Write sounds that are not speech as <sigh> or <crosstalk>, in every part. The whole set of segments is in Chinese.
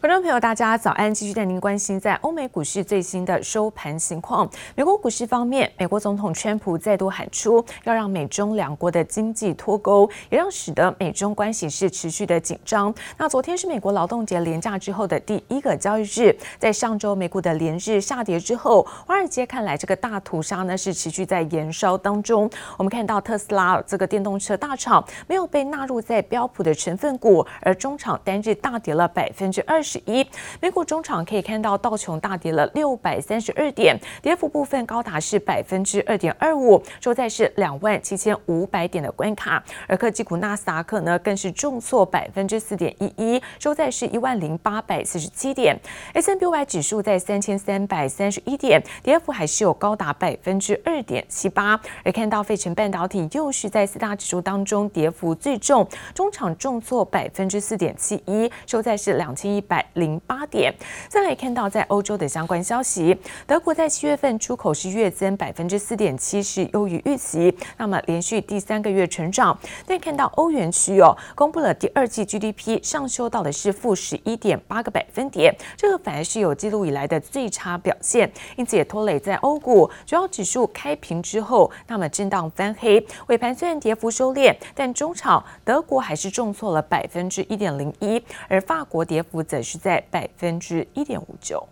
观众朋友，大家早安！继续带您关心在欧美股市最新的收盘情况。美国股市方面，美国总统川普再度喊出要让美中两国的经济脱钩，也让使得美中关系是持续的紧张。那昨天是美国劳动节连假之后的第一个交易日，在上周美股的连日下跌之后，华尔街看来这个大屠杀呢是持续在延烧当中。我们看到特斯拉这个电动车大厂没有被纳入在标普的成分股，而中场单日大跌了百分之二。十一，美股中场可以看到道琼大跌了六百三十二点，跌幅部分高达是百分之二点二五，收在是两万七千五百点的关卡。而科技股纳斯达克呢，更是重挫百分之四点一一，收在是一万零八百四十七点。S&P 500指数在三千三百三十一点，跌幅还是有高达百分之二点七八。而看到费城半导体又是在四大指数当中跌幅最重，中场重挫百分之四点七一，收在是两千一百。零八点。再来看到在欧洲的相关消息，德国在七月份出口是月增百分之四点七，是优于预期，那么连续第三个月成长。但看到欧元区哦，公布了第二季 GDP 上修到的是负十一点八个百分点，这个反而是有记录以来的最差表现，因此也拖累在欧股主要指数开平之后，那么震荡翻黑，尾盘虽然跌幅收敛，但中场德国还是重挫了百分之一点零一，而法国跌幅则是在百分之一点五九。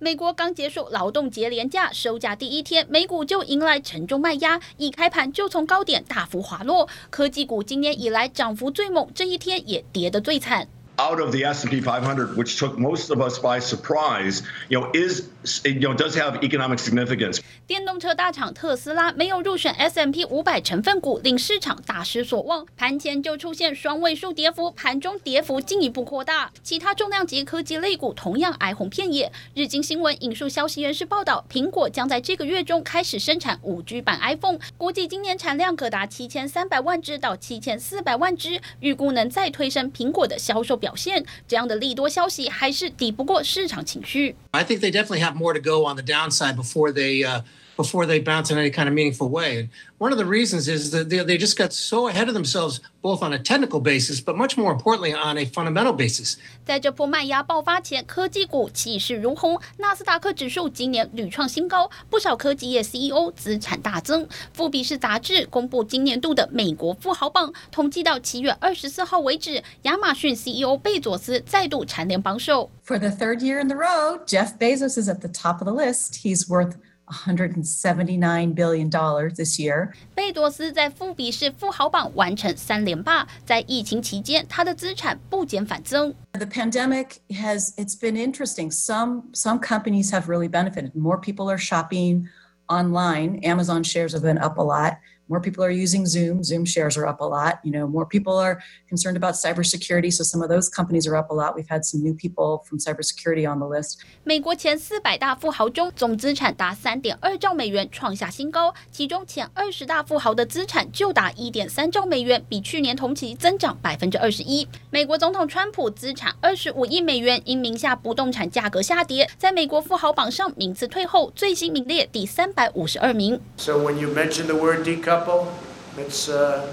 美国刚结束劳动节连假，收假第一天，美股就迎来沉重卖压，一开盘就从高点大幅滑落。科技股今年以来涨幅最猛，这一天也跌得最惨。Out of the S&P 500, which took most of us by surprise, you know, is, you know, does have economic significance. 电动车大厂特斯拉没有入选 S&P 500成分股，令市场大失所望。盘前就出现双位数跌幅，盘中跌幅进一步扩大。其他重量级科技类股同样哀鸿遍野。日经新闻引述消息人士报道，苹果将在这个月中开始生产 5G 版 iPhone，估计今年产量可达7300万只到7400万只，预估能再推升苹果的销售表。表现这样的利多消息还是抵不过市场情绪。I think they definitely have more to go on the downside before they uh, before they bounce in any kind of meaningful way. One of the reasons is that they, they just got so ahead of themselves, both on a technical basis, but much more importantly on a fundamental basis. 在这波卖压爆发前，科技股气势如虹，纳斯达克指数今年屡创新高，不少科技业 CEO 资产大增。富比士杂志公布今年度的美国富豪榜，统计到七月二十四号为止，亚马逊 CEO 贝佐斯再度蝉联榜首。For the third year in the row, Jeff Bezos is at the top of the list. He's worth $179 billion this year。贝多斯在富比士富豪榜完成三连霸，在疫情期间，他的资产不减反增。The pandemic has it's been interesting. Some some companies have really benefited. More people are shopping online. Amazon shares have been up a lot. More people are using Zoom. Zoom shares are up a lot. You know, more people are concerned about cybersecurity, so some of those companies are up a lot. We've had some new people from cybersecurity on the list. 美国前四百大富豪中，总资产达三点二兆美元，创下新高。其中前二十大富豪的资产就达一点三兆美元，比去年同期增长百分之二十一。美国总统川普资产二十五亿美元，因名下不动产价格下跌，在美国富豪榜上名次退后，最新名列第三百五十二名。So when you mention the word Couple, it's, uh,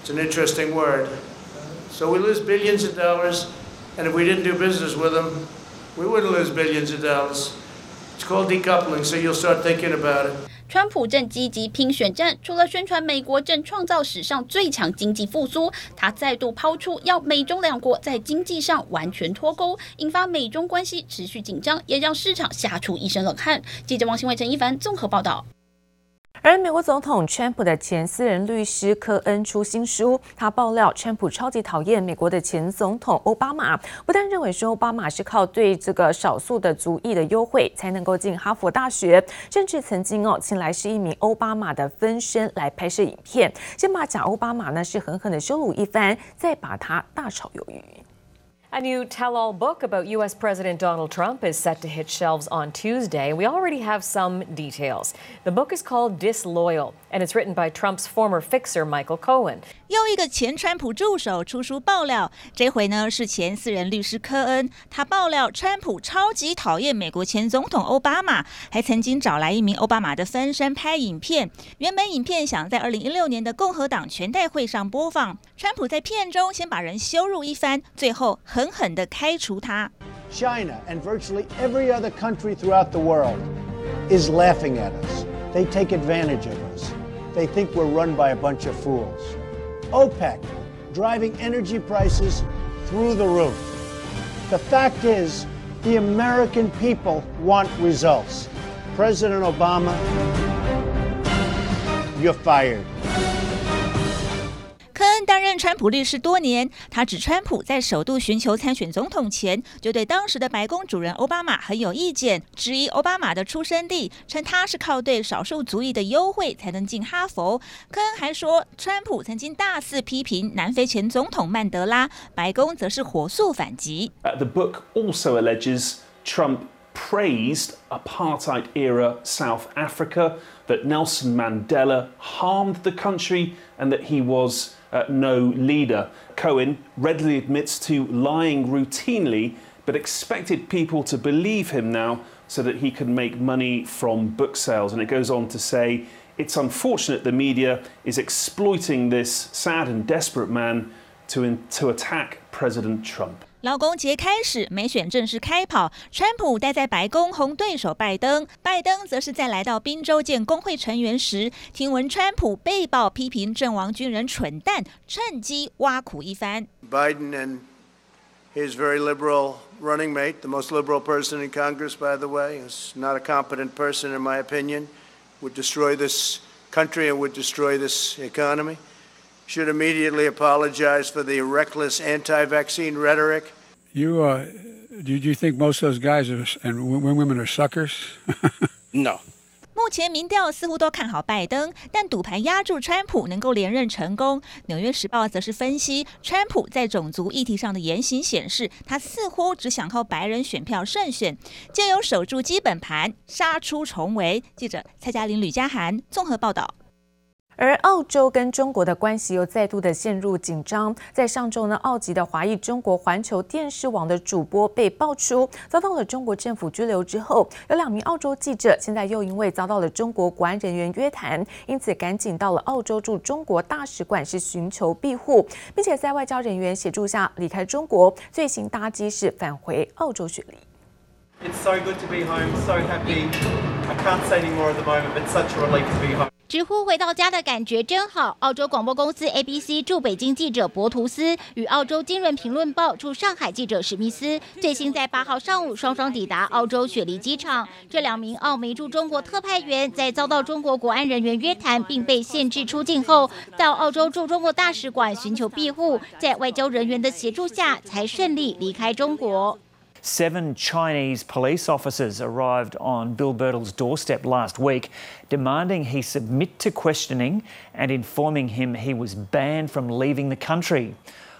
it's an interesting word. So we lose billions of dollars, and if we didn't do business with them, we wouldn't lose billions of dollars. It's called decoupling, so you'll start thinking about it. 川普正积极拼选战，除了宣传美国正创造史上最强经济复苏，他再度抛出要美中两国在经济上完全脱钩，引发美中关系持续紧张，也让市场吓出一身冷汗。记者王新伟、陈一凡综合报道。而美国总统川普的前私人律师科恩出新书，他爆料川普超级讨厌美国的前总统奥巴马，不但认为说奥巴马是靠对这个少数的族裔的优惠才能够进哈佛大学，甚至曾经哦请来是一名奥巴马的分身来拍摄影片，先把假奥巴马呢是狠狠的羞辱一番，再把他大炒鱿鱼。A new tell all book about U.S. President Donald Trump is set to hit shelves on Tuesday. We already have some details. The book is called Disloyal, and it's written by Trump's former fixer, Michael Cohen. 又一个前川普助手出书爆料，这回呢是前私人律师科恩。他爆料，川普超级讨厌美国前总统奥巴马，还曾经找来一名奥巴马的分身拍影片。原本影片想在二零一六年的共和党全代会上播放，川普在片中先把人羞辱一番，最后 狠狠地开除他。China and virtually every other country throughout the world is laughing at us. They take advantage of us. They think we're run by a bunch of fools. OPEC driving energy prices through the roof. The fact is, the American people want results. President Obama, you're fired. 川普律师多年，他指川普在首度寻求参选总统前，就对当时的白宫主人奥巴马很有意见，质疑奥巴马的出生地，称他是靠对少数族裔的优惠才能进哈佛。科恩还说，川普曾经大肆批评南非前总统曼德拉，白宫则是火速反击。Uh, the book also alleges Trump praised apartheid era South Africa, that Nelson Mandela harmed the country, and that he was uh, no leader. Cohen readily admits to lying routinely, but expected people to believe him now so that he can make money from book sales. And it goes on to say it's unfortunate the media is exploiting this sad and desperate man to, in, to attack President Trump. 劳工节开始，美选正式开跑。川普待在白宫轰对手拜登，拜登则是在来到宾州见工会成员时，听闻川普被曝批评阵亡军人蠢蛋，趁机挖苦一番。Biden and his very liberal running mate, the most liberal person in Congress, by the way, is not a competent person in my opinion, would destroy this country and would destroy this economy. Should immediately apologize for the reckless anti-vaccine rhetoric. You, uh, do you think most of those guys are, and women are suckers? no. 目前民调似乎都看好拜登，但赌盘压住川普能够连任成功。纽约时报则是分析，川普在种族议题上的言行显示，他似乎只想靠白人选票胜选，就有守住基本盘，杀出重围。记者蔡嘉玲、吕嘉涵综合报道。而澳洲跟中国的关系又再度的陷入紧张。在上周呢，澳籍的华裔中国环球电视网的主播被爆出遭到了中国政府拘留之后，有两名澳洲记者现在又因为遭到了中国国安人员约谈，因此赶紧到了澳洲驻中国大使馆是寻求庇护，并且在外交人员协助下离开中国，最新搭机是返回澳洲雪梨。It's so good to be home, so happy. I can't say any more at the moment, but such a relief to be home. 直呼回到家的感觉真好。澳洲广播公司 ABC 驻北京记者博图斯与澳洲金融评论报驻上海记者史密斯，最新在八号上午双双抵达澳洲雪梨机场。这两名澳媒驻中国特派员在遭到中国国安人员约谈并被限制出境后，到澳洲驻中国大使馆寻求庇护，在外交人员的协助下，才顺利离开中国。Seven Chinese police officers arrived on Bill Birtle's doorstep last week, demanding he submit to questioning and informing him he was banned from leaving the country.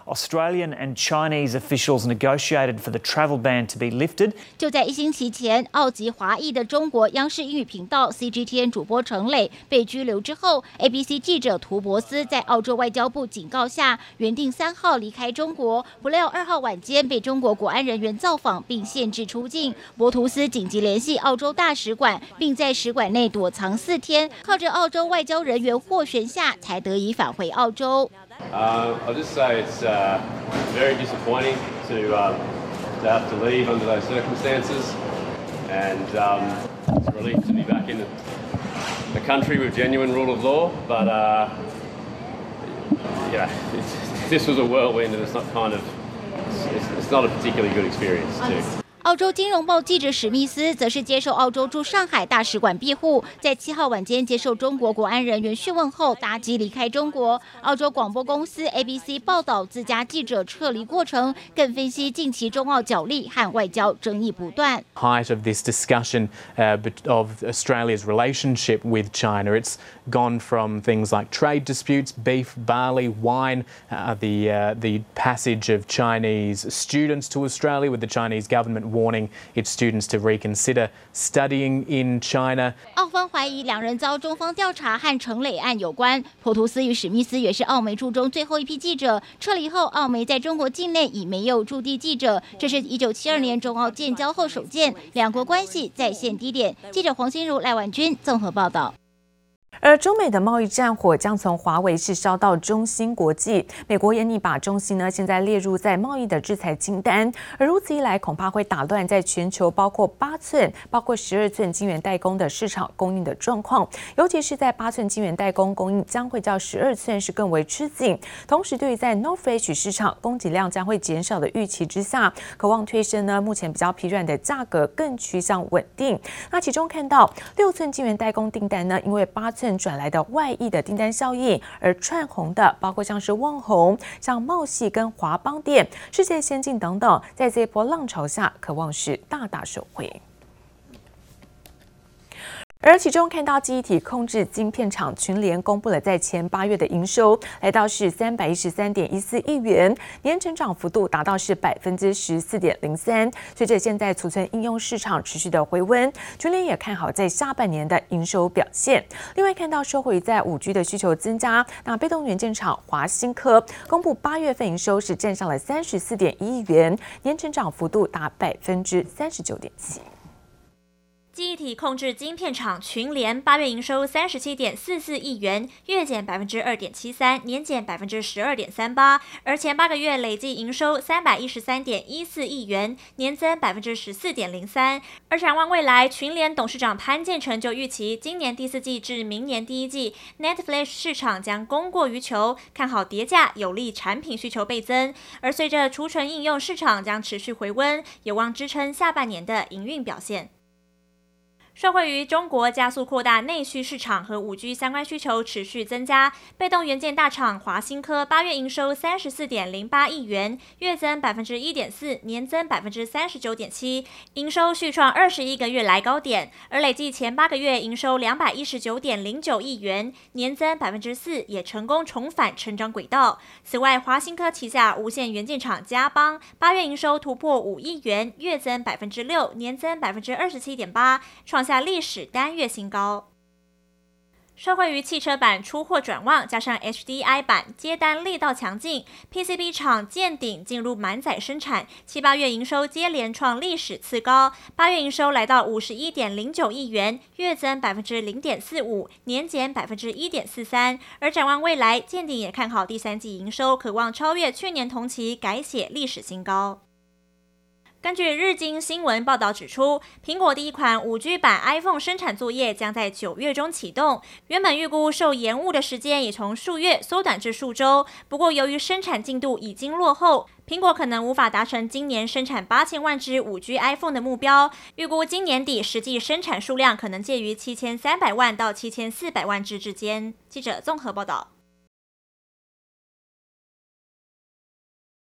Australian and Chinese officials negotiated for the travel ban to be lifted. 就在一星期前，澳籍华裔的中国央视英语频道 CGTN 主播程磊被拘留之后，ABC 记者图博斯在澳洲外交部警告下，原定三号离开中国，不料二号晚间被中国国安人员造访并限制出境。博图斯紧急联系澳洲大使馆，并在使馆内躲藏四天，靠着澳洲外交人员斡旋下，才得以返回澳洲。Uh, I'll just say it's uh, very disappointing to, uh, to have to leave under those circumstances, and um, it's a relief to be back in the country with genuine rule of law. But uh, yeah, <laughs> this was a whirlwind, and it's not kind of it's, it's not a particularly good experience too. 澳洲金融报记者史密斯则是接受澳洲驻上海大使馆庇护，在七号晚间接受中国国安人员讯问后搭机离开中国。澳洲广播公司 ABC 报道自家记者撤离过程，更分析近期中澳角力和外交争议不断。Height of this discussion, uh, of Australia's relationship with China, it's gone from things like trade disputes, beef, barley, wine, the the passage of Chinese students to Australia with the Chinese government. Warning its students to reconsider studying in China。澳方怀疑两人遭中方调查和成磊案有关。普图斯与史密斯也是澳媒驻中最后一批记者撤离后，澳媒在中国境内已没有驻地记者，这是一九七二年中澳建交后首见，两国关系再现低点。记者黄心如、赖婉君综合报道。而中美的贸易战火将从华为是烧到中芯国际，美国也拟把中芯呢现在列入在贸易的制裁清单，而如此一来，恐怕会打乱在全球包括八寸、包括十二寸晶圆代工的市场供应的状况，尤其是在八寸晶圆代工供应将会较十二寸是更为吃紧，同时对于在 NOR Flash 市场供给量将会减少的预期之下，渴望推升呢目前比较疲软的价格更趋向稳定。那其中看到六寸晶圆代工订单呢，因为八寸转来的外溢的订单效应，而串红的包括像是旺红、像茂系跟华邦店、世界先进等等，在这波浪潮下，可望是大大受惠。而其中看到记忆体控制晶片厂群联公布了在前八月的营收，来到是三百一十三点一四亿元，年成长幅度达到是百分之十四点零三。随着现在储存应用市场持续的回温，群联也看好在下半年的营收表现。另外看到受惠于在五 G 的需求增加，那被动元件厂华新科公布八月份营收是站上了三十四点一亿元，年成长幅度达百分之三十九点七。记忆体控制晶片厂群联八月营收三十七点四四亿元，月减百分之二点七三，年减百分之十二点三八。而前八个月累计营收三百一十三点一四亿元，年增百分之十四点零三。而展望未来，群联董事长潘建成就预期，今年第四季至明年第一季，net Flash 市场将供过于求，看好叠价有利产品需求倍增。而随着储存应用市场将持续回温，有望支撑下半年的营运表现。受惠于中国加速扩大内需市场和五 G 相关需求持续增加，被动元件大厂华新科八月营收三十四点零八亿元，月增百分之一点四，年增百分之三十九点七，营收续创二十一个月来高点。而累计前八个月营收两百一十九点零九亿元，年增百分之四，也成功重返成长轨道。此外，华新科旗下无线元件厂嘉邦八月营收突破五亿元，月增百分之六，年增百分之二十七点八，创创下历史单月新高。受惠于汽车板出货转旺，加上 HDI 版接单力道强劲，PCB 厂见顶进入满载生产，七八月营收接连创历史次高，八月营收来到五十一点零九亿元，月增百分之零点四五，年减百分之一点四三。而展望未来，见顶也看好第三季营收，可望超越去年同期，改写历史新高。根据日经新闻报道指出，苹果第一款五 G 版 iPhone 生产作业将在九月中启动。原本预估受延误的时间也从数月缩短至数周。不过，由于生产进度已经落后，苹果可能无法达成今年生产八千万只五 G iPhone 的目标。预估今年底实际生产数量可能介于七千三百万到七千四百万只之间。记者综合报道。